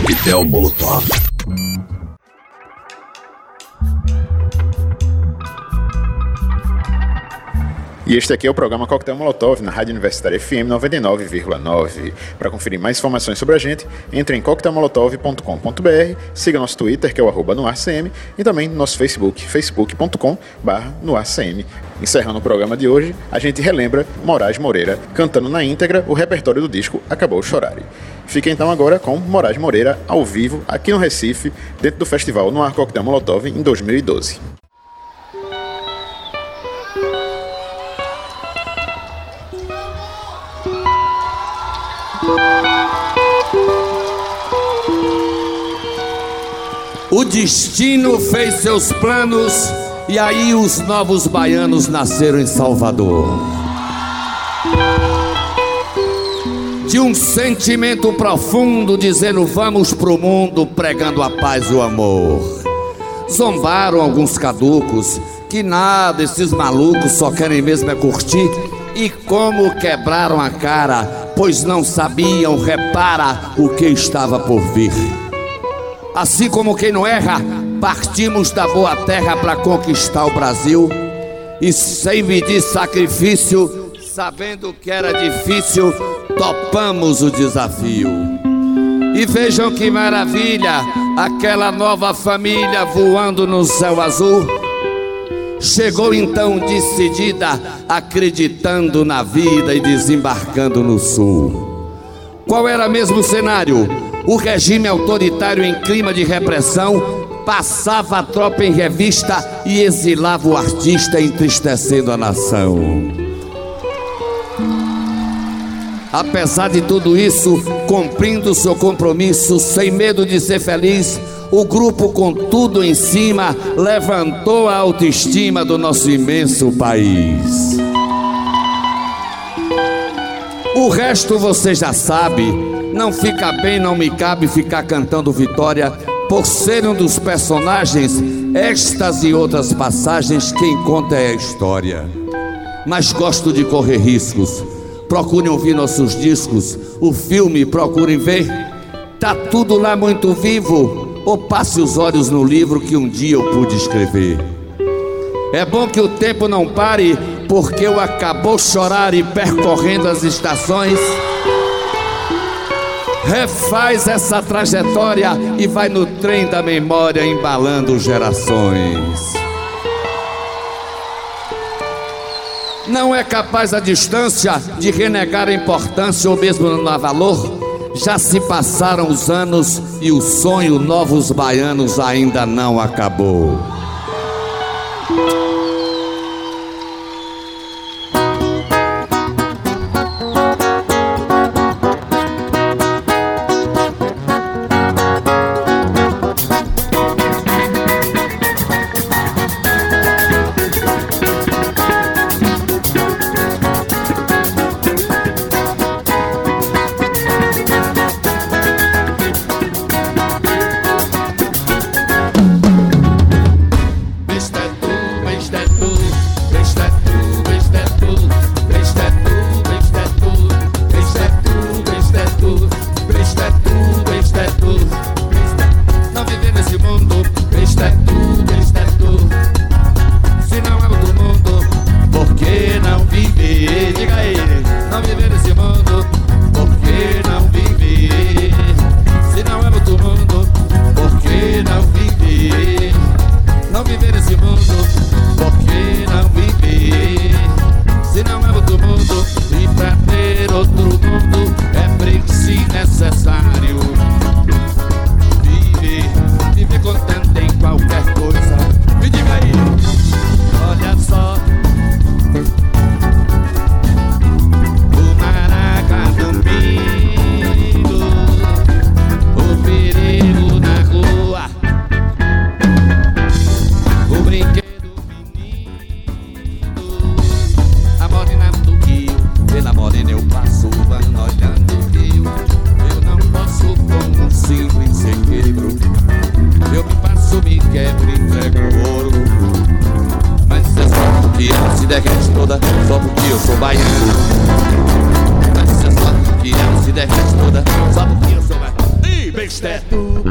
Coquetel Molotov. E este aqui é o programa Coquetel Molotov na Rádio Universitária FM 99,9. Para conferir mais informações sobre a gente, entre em coquetelmolotov.com.br, siga nosso Twitter, que é o arroba noarcm, e também nosso Facebook, facebook.com noarcm. Encerrando o programa de hoje, a gente relembra Moraes Moreira cantando na íntegra o repertório do disco Acabou Chorar. Fica então agora com Moraes Moreira ao vivo aqui no Recife, dentro do festival Noir Coquetel Molotov em 2012. O destino fez seus planos e aí os novos baianos nasceram em Salvador. De um sentimento profundo, dizendo vamos pro mundo, pregando a paz e o amor. Zombaram alguns caducos, que nada, esses malucos só querem mesmo é curtir. E como quebraram a cara, pois não sabiam, repara, o que estava por vir. Assim como quem não erra, partimos da boa terra para conquistar o Brasil e sem medir sacrifício, sabendo que era difícil, topamos o desafio. E vejam que maravilha, aquela nova família voando no céu azul. Chegou então decidida, acreditando na vida e desembarcando no sul. Qual era mesmo o cenário? O regime autoritário em clima de repressão passava a tropa em revista e exilava o artista, entristecendo a nação. Apesar de tudo isso, cumprindo seu compromisso, sem medo de ser feliz, o grupo, com tudo em cima, levantou a autoestima do nosso imenso país. O resto você já sabe, não fica bem, não me cabe ficar cantando vitória por ser um dos personagens, estas e outras passagens, quem conta é a história. Mas gosto de correr riscos. Procurem ouvir nossos discos, o filme procurem ver. Tá tudo lá muito vivo. Ou passe os olhos no livro que um dia eu pude escrever. É bom que o tempo não pare, porque eu acabou chorar e percorrendo as estações refaz essa trajetória e vai no trem da memória embalando gerações. Não é capaz a distância de renegar a importância ou mesmo não dar valor. Já se passaram os anos e o sonho Novos Baianos ainda não acabou. vai Dá licença, que ela se defende toda Só porque eu sou mais Ih, besteto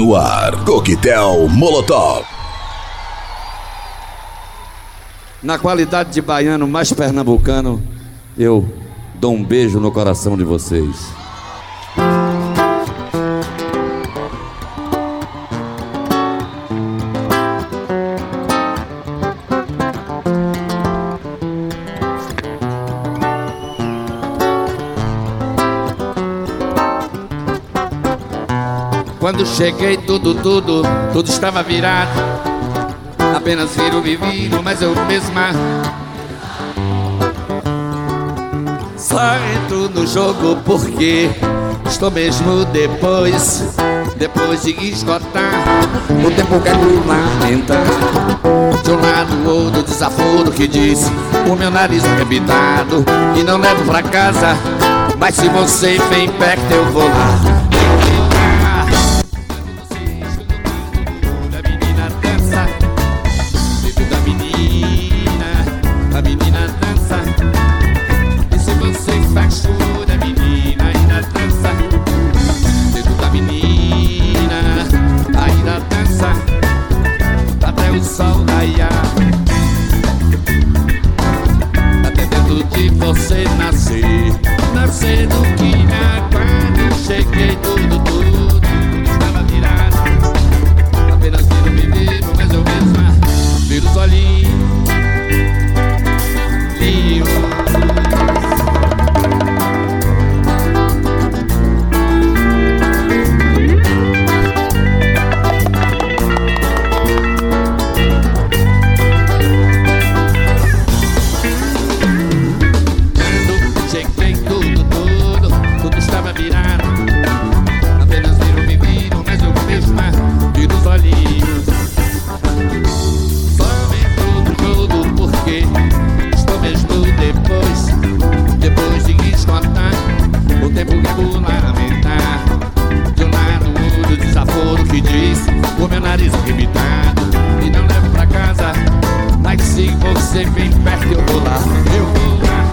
no ar. Coquetel Molotov. Na qualidade de baiano mais pernambucano, eu dou um beijo no coração de vocês. Cheguei tudo, tudo, tudo estava virado. Apenas viro me viro, mas eu mesma. Só entro no jogo porque estou mesmo depois. Depois de esgotar, o tempo que me lamentar. De um lado ou outro, desaforo que diz: O meu nariz é arrebitado e não levo pra casa. Mas se você vem perto, eu vou lá. se você vem perto, eu vou lá. Eu vou lá.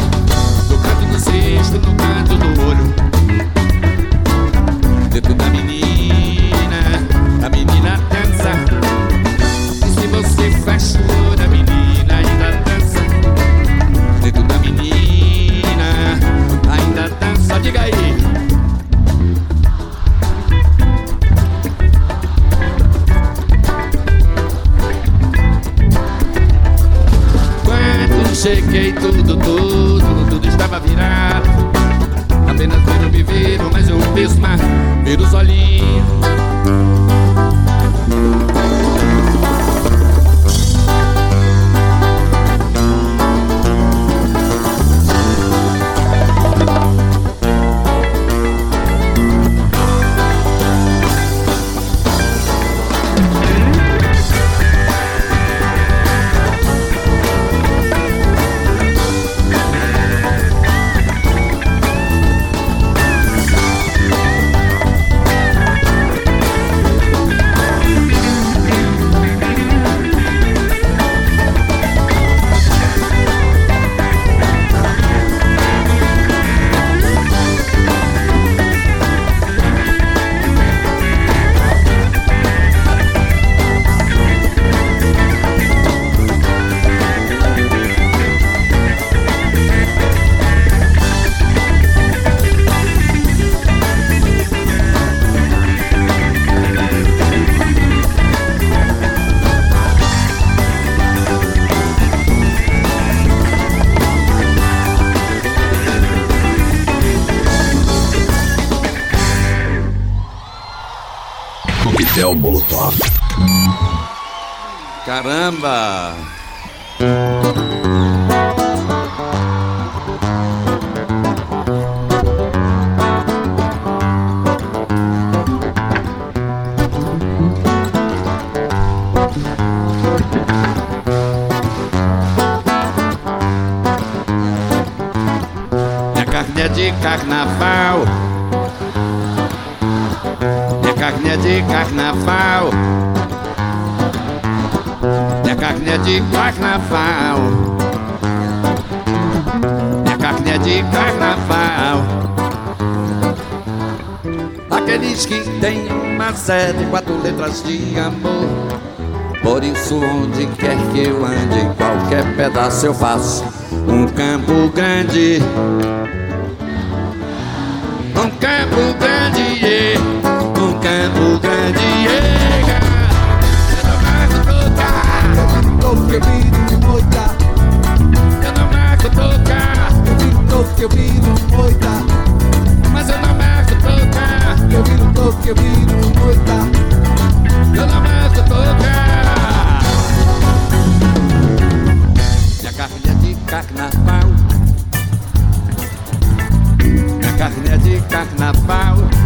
No canto do no canto do olho. pra virar. Apenas viro, me viro, mas eu penso na. Viro os olhinhos. Caramba! Minha carne é de carnaval. Minha carne é de carnaval. Carne é de carnaval. Minha é de carnaval. Aqueles que têm uma sede, quatro letras de amor. Por isso, onde quer que eu ande, em qualquer pedaço eu faço um campo grande. Viro todo que eu viro moita, mas eu não marco tocar, eu viro todo que eu viro moita, eu não marco tocar. Minha carne é de carnaval. Minha carne é de carnaval.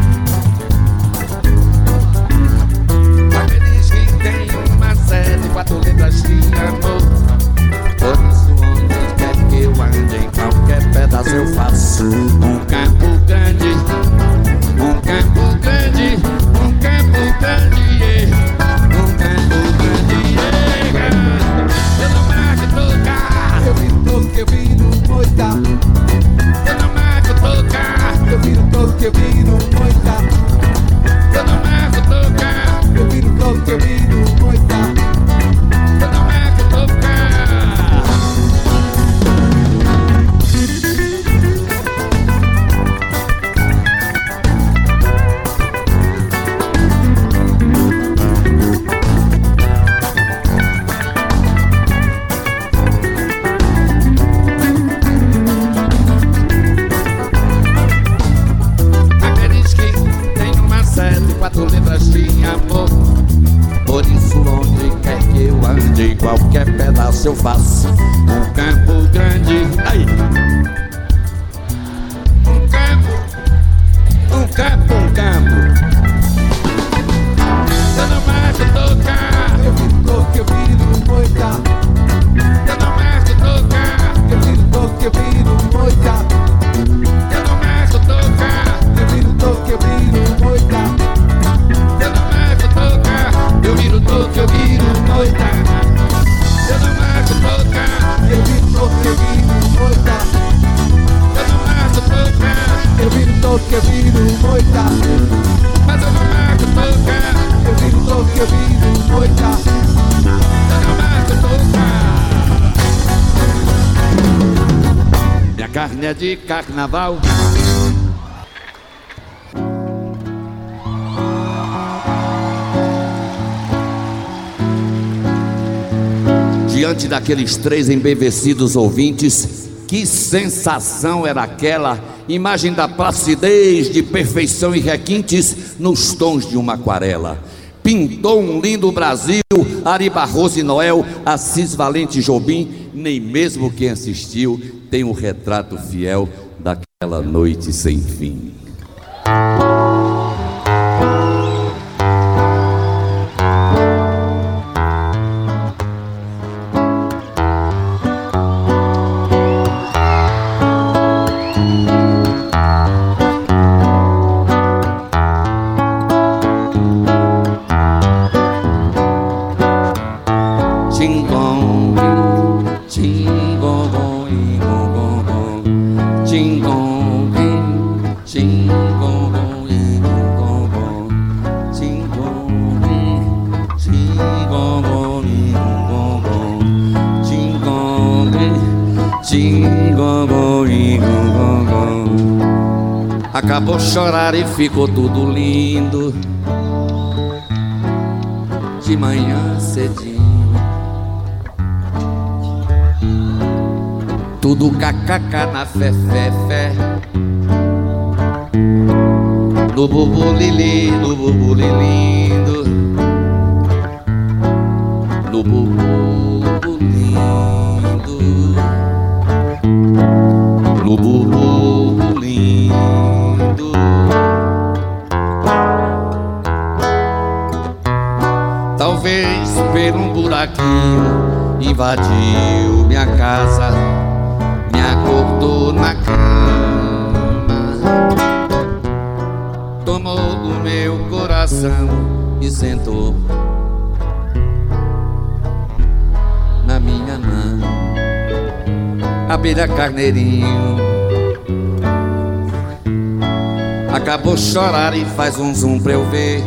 De carnaval. Diante daqueles três embevecidos ouvintes, que sensação era aquela imagem da placidez, de perfeição e requintes nos tons de uma aquarela. Pintou um lindo Brasil, Ari Barroso e Noel, Assis Valente Jobim, nem mesmo quem assistiu tem um retrato fiel daquela noite sem fim. Acabou chorar e ficou tudo lindo. De manhã cedinho. Tudo kkk na fé, fé, fé. No bubu lili, no bubu lindo. Abelha carneirinho acabou chorar e faz um zoom pra eu ver.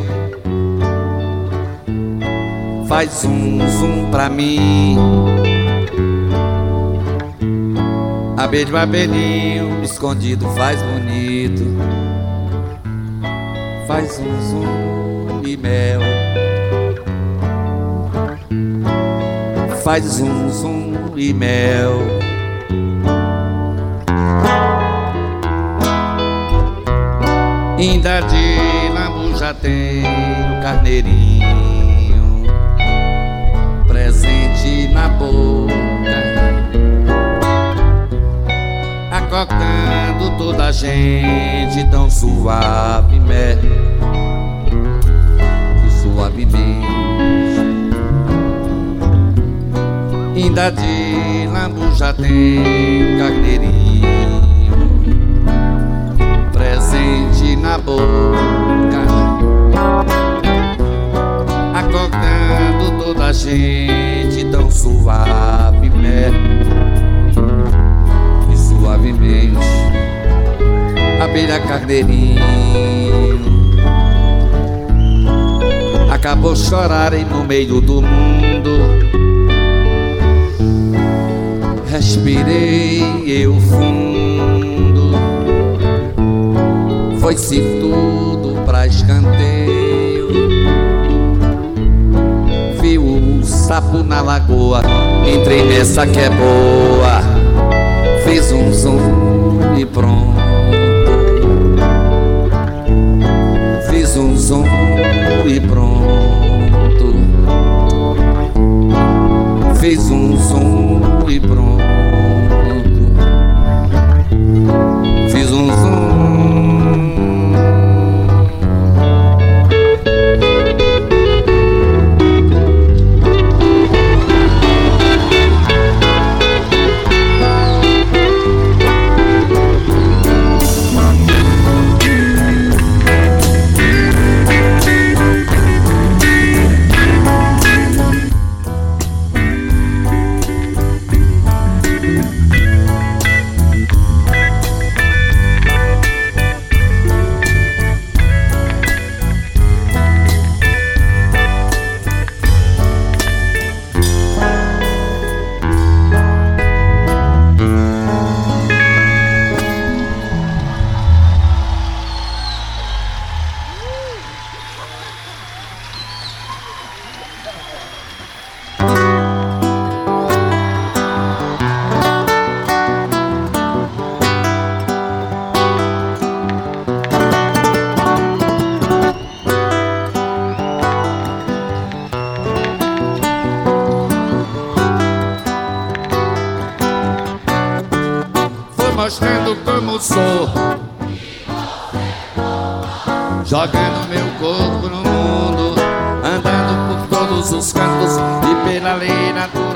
Faz um zoom pra mim. Abelho, abelhinho, escondido faz bonito Faz um zoom e mel Faz um zoom e mel Ainda de lambu já tem o carneirinho Presente na boca. Acocando toda a gente tão suavemente, suavemente. Ainda de lambu já tem carneirinho na boca, acocando toda a gente tão suavemente. Suavemente Abelha carneirinho Acabou chorarem no meio do mundo. Respirei eu fundo Foi-se tudo pra escanteio Vi o sapo na lagoa Entrei nessa que é boa Fiz um zoom e pronto. Fiz um zoom e pronto. Fiz um zoom e pronto.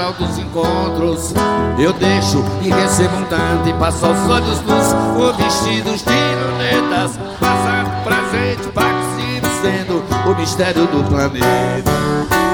final dos encontros. Eu deixo e recebo um tanto E passo aos olhos nus Ou vestidos de lunetas Passado, presente, participo Sendo o mistério do planeta.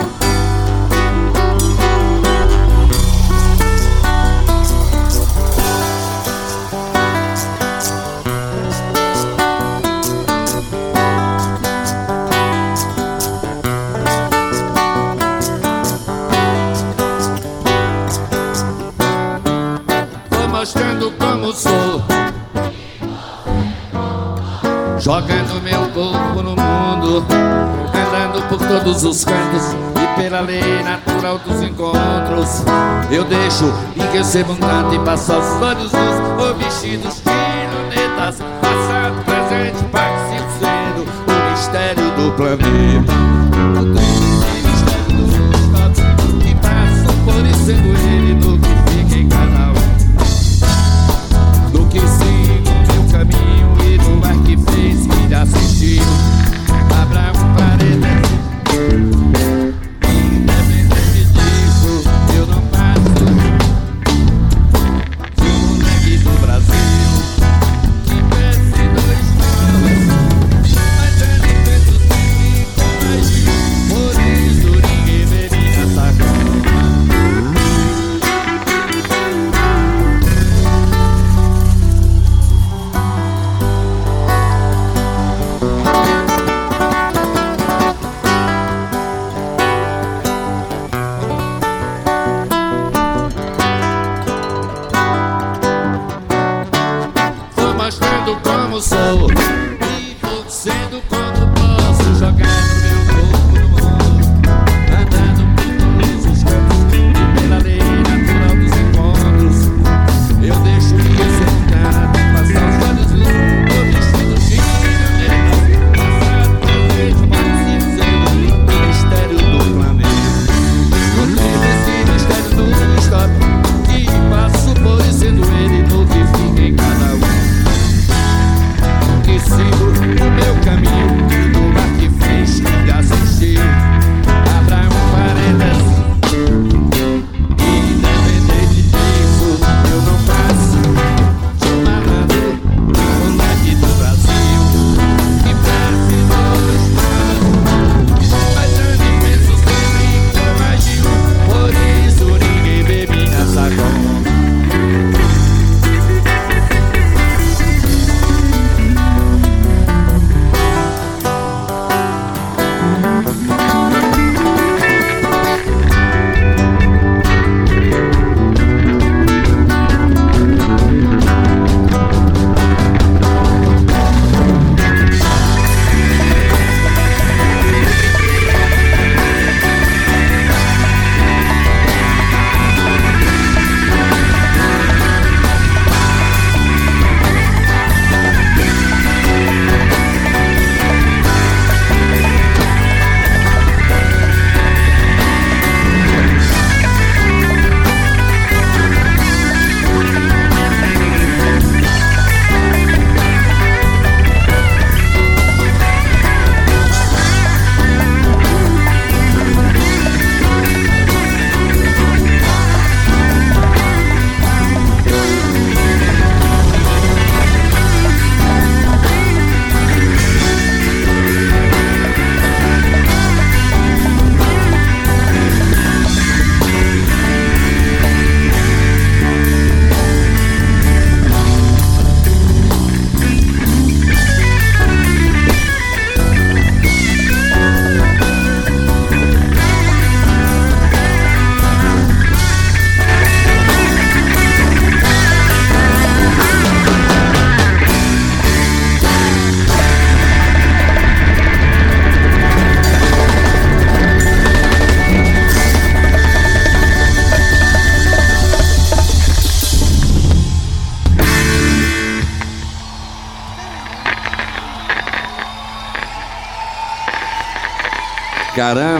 jogando meu corpo no mundo, andando por todos os cantos e pela lei natural dos encontros. Eu deixo enriquecer vontade e passo aos olhos dos vestidos de lunetas, passado, presente, participando o mistério do planeta. o mistério do estado que passo por sendo ele do pra assistir. Abra um paredão. sou.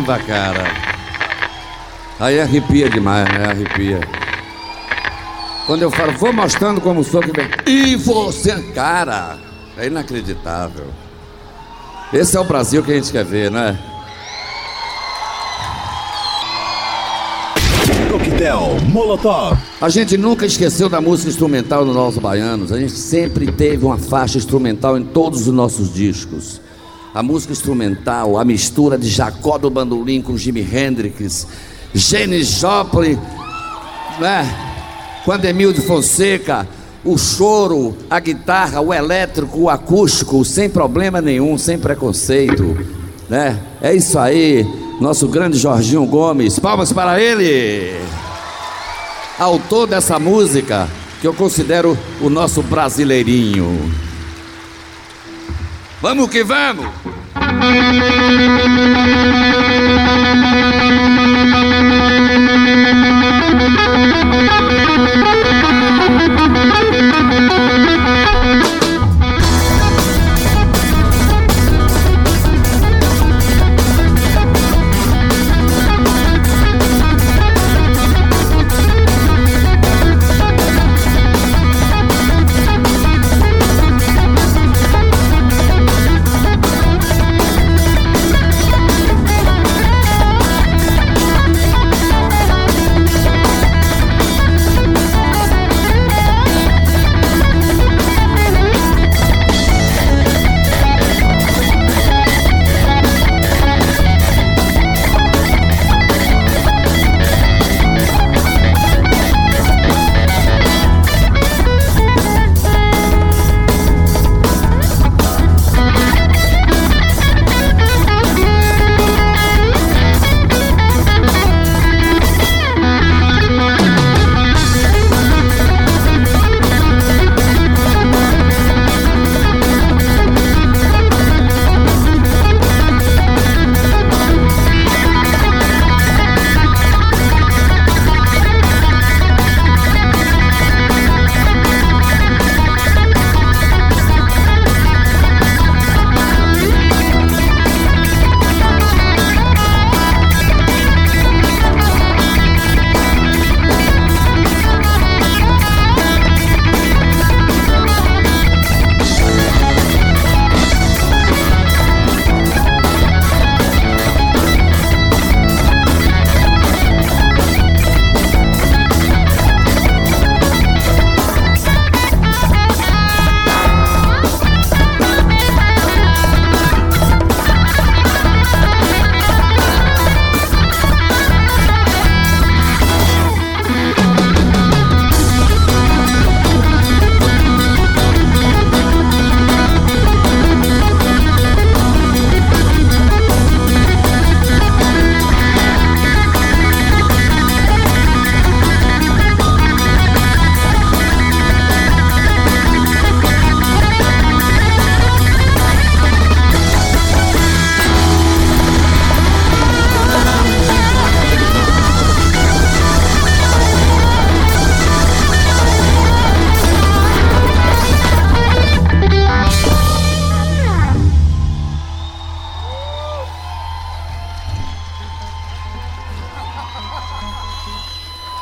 Caramba, cara. Aí arrepia demais, né? Arrepia. Quando eu falo, vou mostrando como sou que vem. E você, cara, é inacreditável. Esse é o Brasil que a gente quer ver, né? Coquetel Molotov. A gente nunca esqueceu da música instrumental dos nossos baianos. A gente sempre teve uma faixa instrumental em todos os nossos discos. A música instrumental, a mistura de Jacó do Bandolim com Jimi Hendrix, Janis Joplin, né? com Ademil de Fonseca, o choro, a guitarra, o elétrico, o acústico, sem problema nenhum, sem preconceito, né? É isso aí, nosso grande Jorginho Gomes. Palmas para ele. Autor dessa música que eu considero o nosso brasileirinho. Vamos que vamos.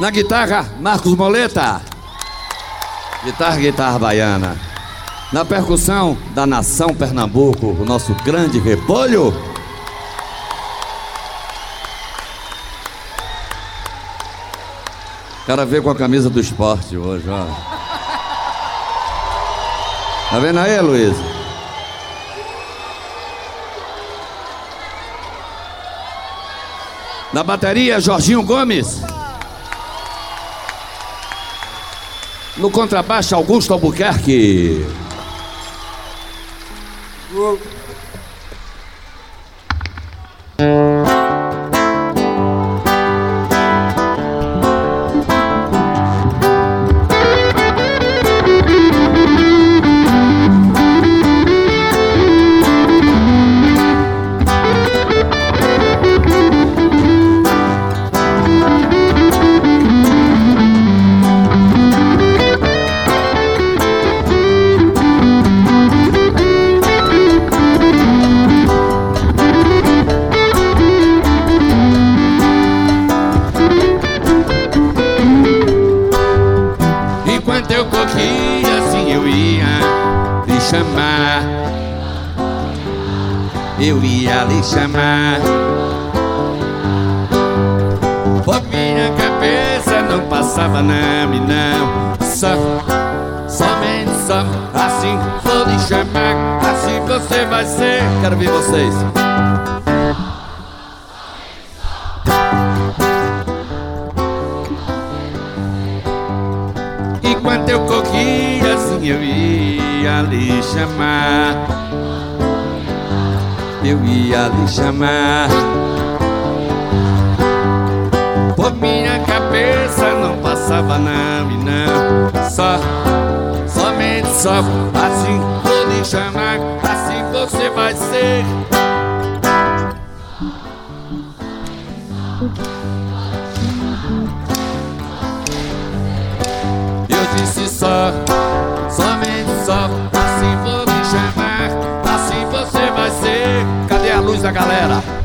Na guitarra, Marcos Moleta. Guitarra, guitarra baiana. Na percussão da nação Pernambuco, o nosso grande repolho. O cara veio com a camisa do esporte hoje, ó. Tá vendo aí, Luiz? Na bateria, Jorginho Gomes. No contrabaixo, Augusto Albuquerque. Ia lhe chamar. Por minha cabeça não passava nome não. Só, somente só Assim vou lhe chamar. Assim você vai ser. Quero ver vocês. Enquanto eu corria assim eu ia lhe chamar Eu ia lhe chamar. Por minha cabeça não passava não e não. Só, somente só Assim vou lhe chamar Assim você vai ser. Eu disse só, somente só da galera?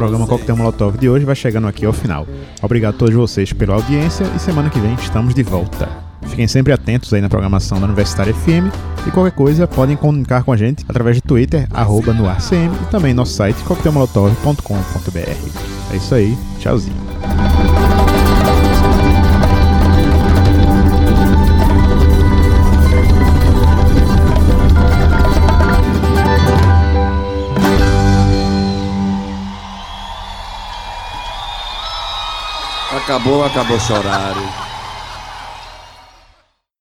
Programa Coquetel Molotov de hoje vai chegando aqui ao final. Obrigado a todos vocês pela audiência e semana que vem estamos de volta. Fiquem sempre atentos aí na programação da Universitária FM e qualquer coisa podem comunicar com a gente através de Twitter, arroba no ArCM e também nosso site coquetelmolotov.com.br. É isso aí, tchauzinho. Acabou, acabou chorar.